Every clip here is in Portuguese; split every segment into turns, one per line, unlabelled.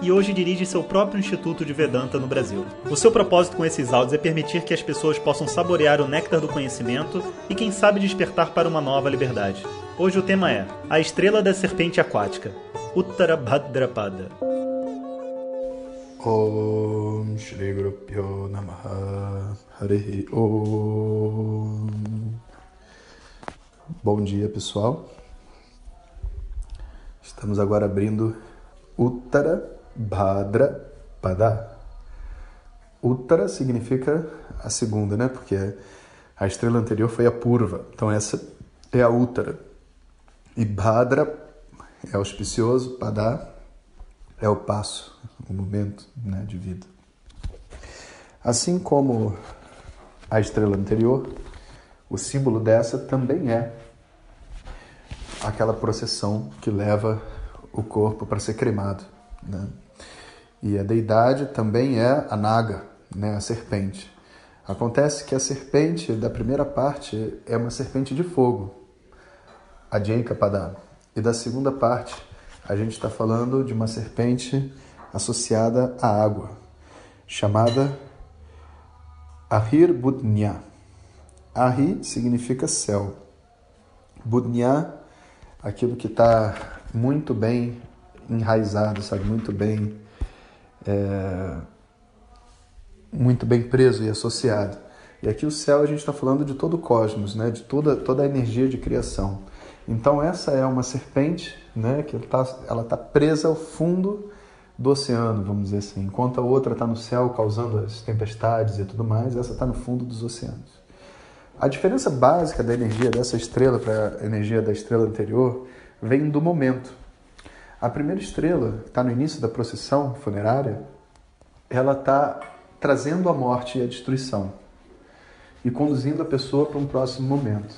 e hoje dirige seu próprio Instituto de Vedanta no Brasil. O seu propósito com esses áudios é permitir que as pessoas possam saborear o néctar do conhecimento e, quem sabe, despertar para uma nova liberdade. Hoje o tema é A Estrela da Serpente Aquática, Uttara Bhadrapada.
Om Shri Guru Namaha Harihi Om Bom dia pessoal Estamos agora abrindo Uttara Bhadra Pada Uttara significa a segunda, né? Porque a estrela anterior foi a Purva Então essa é a Uttara E Bhadra é auspicioso, Pada é o passo, o momento né, de vida. Assim como a estrela anterior, o símbolo dessa também é aquela procissão que leva o corpo para ser cremado. Né? E a deidade também é a naga, né, a serpente. Acontece que a serpente da primeira parte é uma serpente de fogo, a Jenkapada, e da segunda parte a gente está falando de uma serpente associada à água, chamada Ahir Budnya. Ahi significa céu. Budnya, aquilo que está muito bem enraizado, sabe, muito bem, é, muito bem preso e associado. E aqui o céu a gente está falando de todo o cosmos, né, de toda toda a energia de criação. Então essa é uma serpente, né, que está ela tá presa ao fundo do oceano, vamos dizer assim. Enquanto a outra está no céu causando as tempestades e tudo mais, essa está no fundo dos oceanos. A diferença básica da energia dessa estrela para a energia da estrela anterior vem do momento. A primeira estrela, que está no início da procissão funerária, ela está trazendo a morte e a destruição e conduzindo a pessoa para um próximo momento.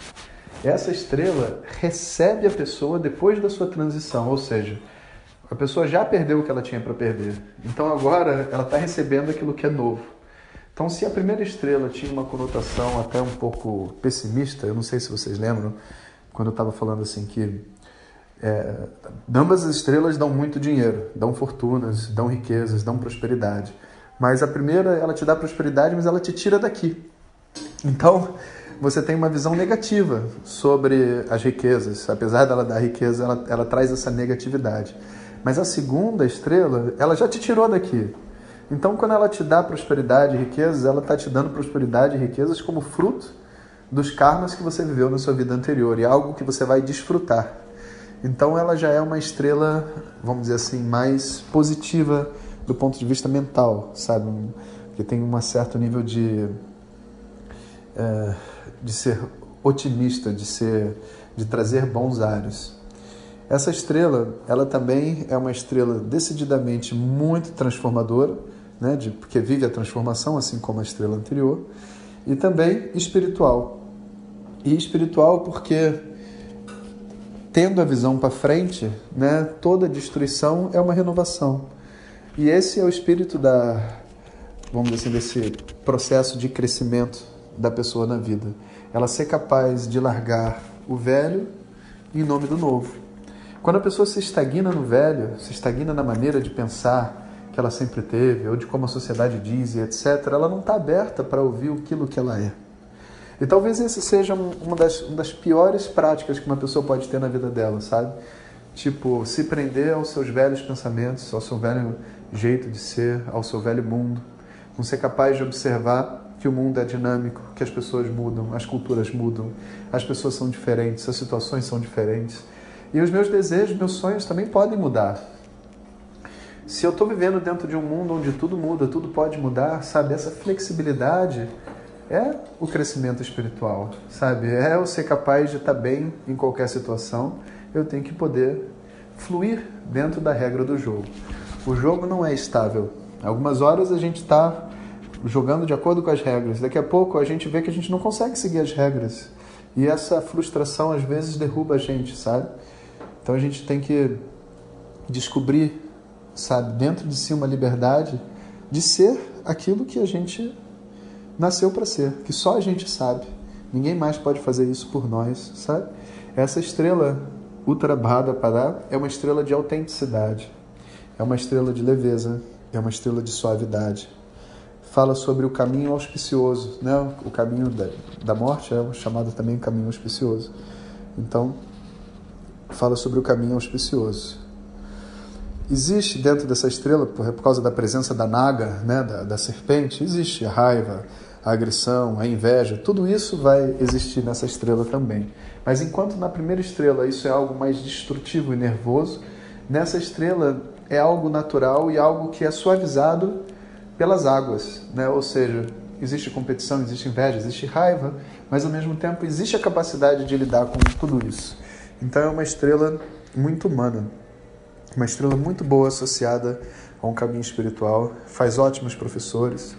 Essa estrela recebe a pessoa depois da sua transição, ou seja, a pessoa já perdeu o que ela tinha para perder. Então agora ela está recebendo aquilo que é novo. Então, se a primeira estrela tinha uma conotação até um pouco pessimista, eu não sei se vocês lembram, quando eu estava falando assim que é, ambas as estrelas dão muito dinheiro, dão fortunas, dão riquezas, dão prosperidade. Mas a primeira, ela te dá prosperidade, mas ela te tira daqui. Então, você tem uma visão negativa sobre as riquezas. Apesar dela dar riqueza, ela, ela traz essa negatividade. Mas a segunda estrela, ela já te tirou daqui. Então, quando ela te dá prosperidade e riquezas, ela está te dando prosperidade e riquezas como fruto dos karmas que você viveu na sua vida anterior e algo que você vai desfrutar. Então, ela já é uma estrela, vamos dizer assim, mais positiva do ponto de vista mental, sabe? Que tem um certo nível de. É, de ser otimista, de ser de trazer bons ares. Essa estrela, ela também é uma estrela decididamente muito transformadora, né, de, porque vive a transformação, assim como a estrela anterior, e também espiritual. E espiritual porque, tendo a visão para frente, né, toda destruição é uma renovação. E esse é o espírito da, vamos dizer assim, desse processo de crescimento da pessoa na vida ela ser capaz de largar o velho em nome do novo. Quando a pessoa se estagna no velho, se estagna na maneira de pensar que ela sempre teve, ou de como a sociedade diz e etc., ela não está aberta para ouvir aquilo que ela é. E talvez esse seja uma das, uma das piores práticas que uma pessoa pode ter na vida dela, sabe? Tipo, se prender aos seus velhos pensamentos, ao seu velho jeito de ser, ao seu velho mundo, não ser capaz de observar que o mundo é dinâmico, que as pessoas mudam, as culturas mudam, as pessoas são diferentes, as situações são diferentes. E os meus desejos, meus sonhos também podem mudar. Se eu estou vivendo dentro de um mundo onde tudo muda, tudo pode mudar, sabe? Essa flexibilidade é o crescimento espiritual, sabe? É eu ser capaz de estar tá bem em qualquer situação. Eu tenho que poder fluir dentro da regra do jogo. O jogo não é estável. Algumas horas a gente está jogando de acordo com as regras. Daqui a pouco a gente vê que a gente não consegue seguir as regras. E essa frustração às vezes derruba a gente, sabe? Então a gente tem que descobrir, sabe, dentro de si uma liberdade de ser aquilo que a gente nasceu para ser, que só a gente sabe. Ninguém mais pode fazer isso por nós, sabe? Essa estrela Uttarabhadra Pará é uma estrela de autenticidade, é uma estrela de leveza, é uma estrela de suavidade. Fala sobre o caminho auspicioso, né? O caminho da, da morte é chamado também caminho auspicioso. Então, fala sobre o caminho auspicioso. Existe dentro dessa estrela, por, por causa da presença da naga, né, da, da serpente, existe a raiva, a agressão, a inveja, tudo isso vai existir nessa estrela também. Mas enquanto na primeira estrela isso é algo mais destrutivo e nervoso, nessa estrela é algo natural e algo que é suavizado pelas águas, né? Ou seja, existe competição, existe inveja, existe raiva, mas ao mesmo tempo existe a capacidade de lidar com tudo isso. Então é uma estrela muito humana, uma estrela muito boa associada a um caminho espiritual, faz ótimos professores,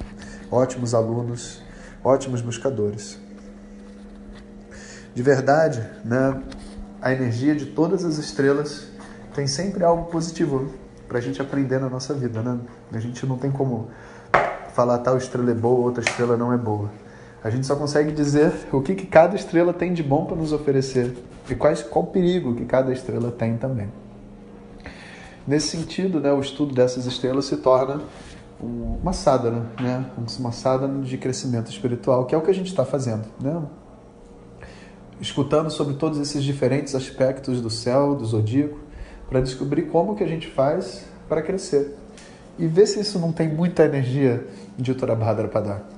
ótimos alunos, ótimos buscadores. De verdade, né, a energia de todas as estrelas tem sempre algo positivo para a gente aprender na nossa vida. Né? A gente não tem como falar tal estrela é boa, outra estrela não é boa. A gente só consegue dizer o que, que cada estrela tem de bom para nos oferecer e quais, qual perigo que cada estrela tem também. Nesse sentido, né, o estudo dessas estrelas se torna uma sadhana, né? uma sadhana de crescimento espiritual, que é o que a gente está fazendo. Né? Escutando sobre todos esses diferentes aspectos do céu, do zodíaco, para descobrir como que a gente faz para crescer. E ver se isso não tem muita energia de Uttarabhadra para dar.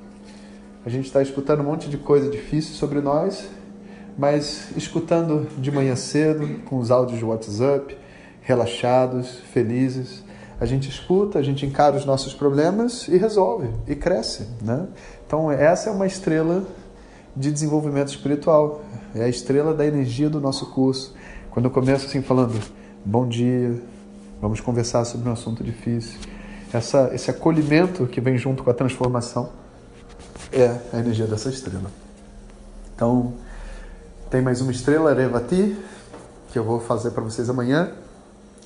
A gente está escutando um monte de coisa difícil sobre nós, mas escutando de manhã cedo, com os áudios de WhatsApp, relaxados, felizes, a gente escuta, a gente encara os nossos problemas e resolve, e cresce. Né? Então, essa é uma estrela de desenvolvimento espiritual, é a estrela da energia do nosso curso. Quando eu começo assim falando, bom dia, vamos conversar sobre um assunto difícil, essa, esse acolhimento que vem junto com a transformação é a energia dessa estrela. Então, tem mais uma estrela, Revati, que eu vou fazer para vocês amanhã.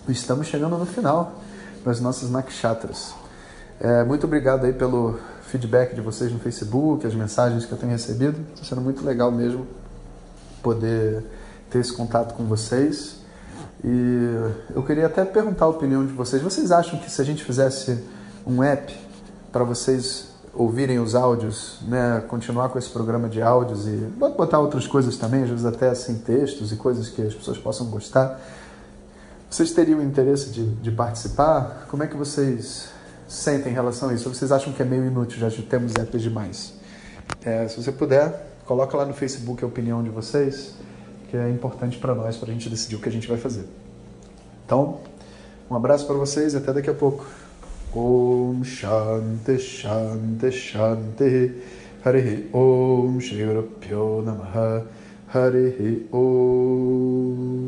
Estamos chegando no final nas nossas nakshatras. É, muito obrigado aí pelo feedback de vocês no Facebook, as mensagens que eu tenho recebido. Está sendo muito legal mesmo poder ter esse contato com vocês. E eu queria até perguntar a opinião de vocês. Vocês acham que se a gente fizesse um app para vocês ouvirem os áudios, né, continuar com esse programa de áudios e botar outras coisas também, às vezes até assim textos e coisas que as pessoas possam gostar, vocês teriam interesse de, de participar? Como é que vocês sentem em relação a isso? Ou vocês acham que é meio inútil, já temos apps demais? É, se você puder, coloca lá no Facebook a opinião de vocês que é importante para nós, para a gente decidir o que a gente vai fazer. Então, um abraço para vocês e até daqui a pouco. Om Shanti Shanti Shanti Harihi Om Shri Guru Namaha Harihi Om